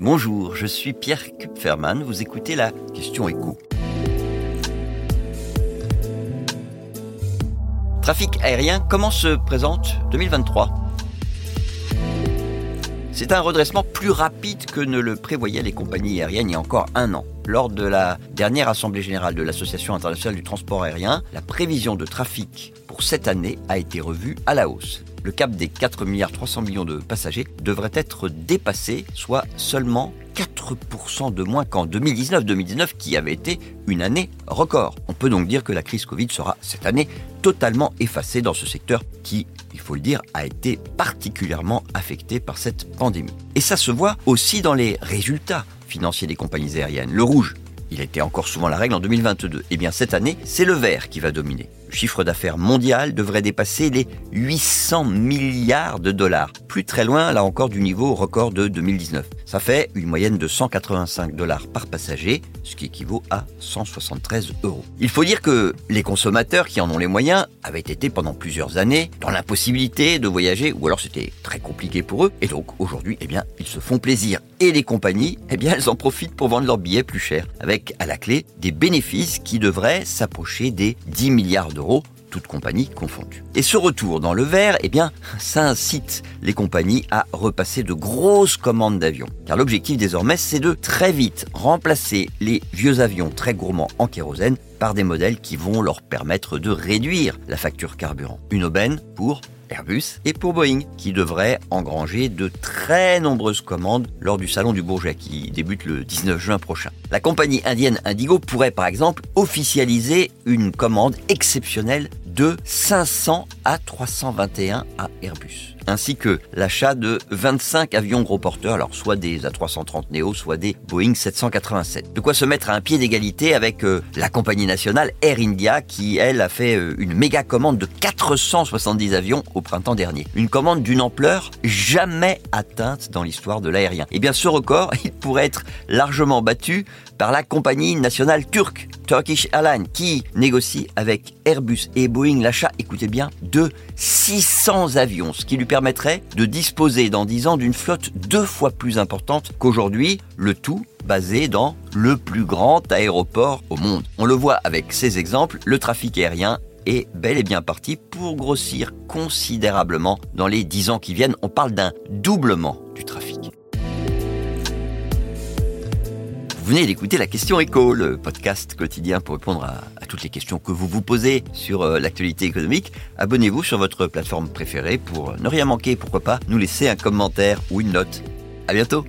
Bonjour, je suis Pierre Kupferman, vous écoutez la question écho. Trafic aérien, comment se présente 2023 C'est un redressement plus rapide que ne le prévoyaient les compagnies aériennes il y a encore un an. Lors de la dernière Assemblée générale de l'Association internationale du transport aérien, la prévision de trafic pour cette année a été revue à la hausse le cap des 4 milliards 300 millions de passagers devrait être dépassé, soit seulement 4% de moins qu'en 2019-2019 qui avait été une année record. On peut donc dire que la crise Covid sera cette année totalement effacée dans ce secteur qui, il faut le dire, a été particulièrement affecté par cette pandémie. Et ça se voit aussi dans les résultats financiers des compagnies aériennes. Le rouge, il était encore souvent la règle en 2022. Et eh bien cette année, c'est le vert qui va dominer. Le chiffre d'affaires mondial devrait dépasser les 800 milliards de dollars. Plus très loin, là encore, du niveau record de 2019. Ça fait une moyenne de 185 dollars par passager, ce qui équivaut à 173 euros. Il faut dire que les consommateurs qui en ont les moyens avaient été pendant plusieurs années dans l'impossibilité de voyager, ou alors c'était très compliqué pour eux, et donc aujourd'hui, eh bien, ils se font plaisir. Et les compagnies, eh bien, elles en profitent pour vendre leurs billets plus chers, avec à la clé des bénéfices qui devraient s'approcher des 10 milliards d'euros toutes compagnies confondues. Et ce retour dans le vert, eh bien, ça incite les compagnies à repasser de grosses commandes d'avions. Car l'objectif désormais, c'est de très vite remplacer les vieux avions très gourmands en kérosène par des modèles qui vont leur permettre de réduire la facture carburant. Une aubaine pour Airbus et pour Boeing, qui devrait engranger de très nombreuses commandes lors du Salon du Bourget qui débute le 19 juin prochain. La compagnie indienne Indigo pourrait par exemple officialiser une commande exceptionnelle de 500 à 321 à Airbus, ainsi que l'achat de 25 avions gros porteurs, alors soit des A330 Neo, soit des Boeing 787. De quoi se mettre à un pied d'égalité avec euh, la compagnie nationale Air India, qui elle a fait euh, une méga commande de 470 avions au printemps dernier. Une commande d'une ampleur jamais atteinte dans l'histoire de l'aérien. Et eh bien ce record, il pourrait être largement battu par la compagnie nationale turque Turkish Airlines qui négocie avec Airbus et Boeing l'achat, écoutez bien, de 600 avions, ce qui lui permettrait de disposer dans 10 ans d'une flotte deux fois plus importante qu'aujourd'hui, le tout basé dans le plus grand aéroport au monde. On le voit avec ces exemples, le trafic aérien est bel et bien parti pour grossir considérablement dans les 10 ans qui viennent. On parle d'un doublement venez d'écouter la question écho, le podcast quotidien pour répondre à, toutes les questions que vous vous posez sur euh, l'actualité économique. Abonnez-vous sur votre plateforme préférée pour ne rien manquer, pourquoi pas nous laisser un commentaire ou une note. À bientôt!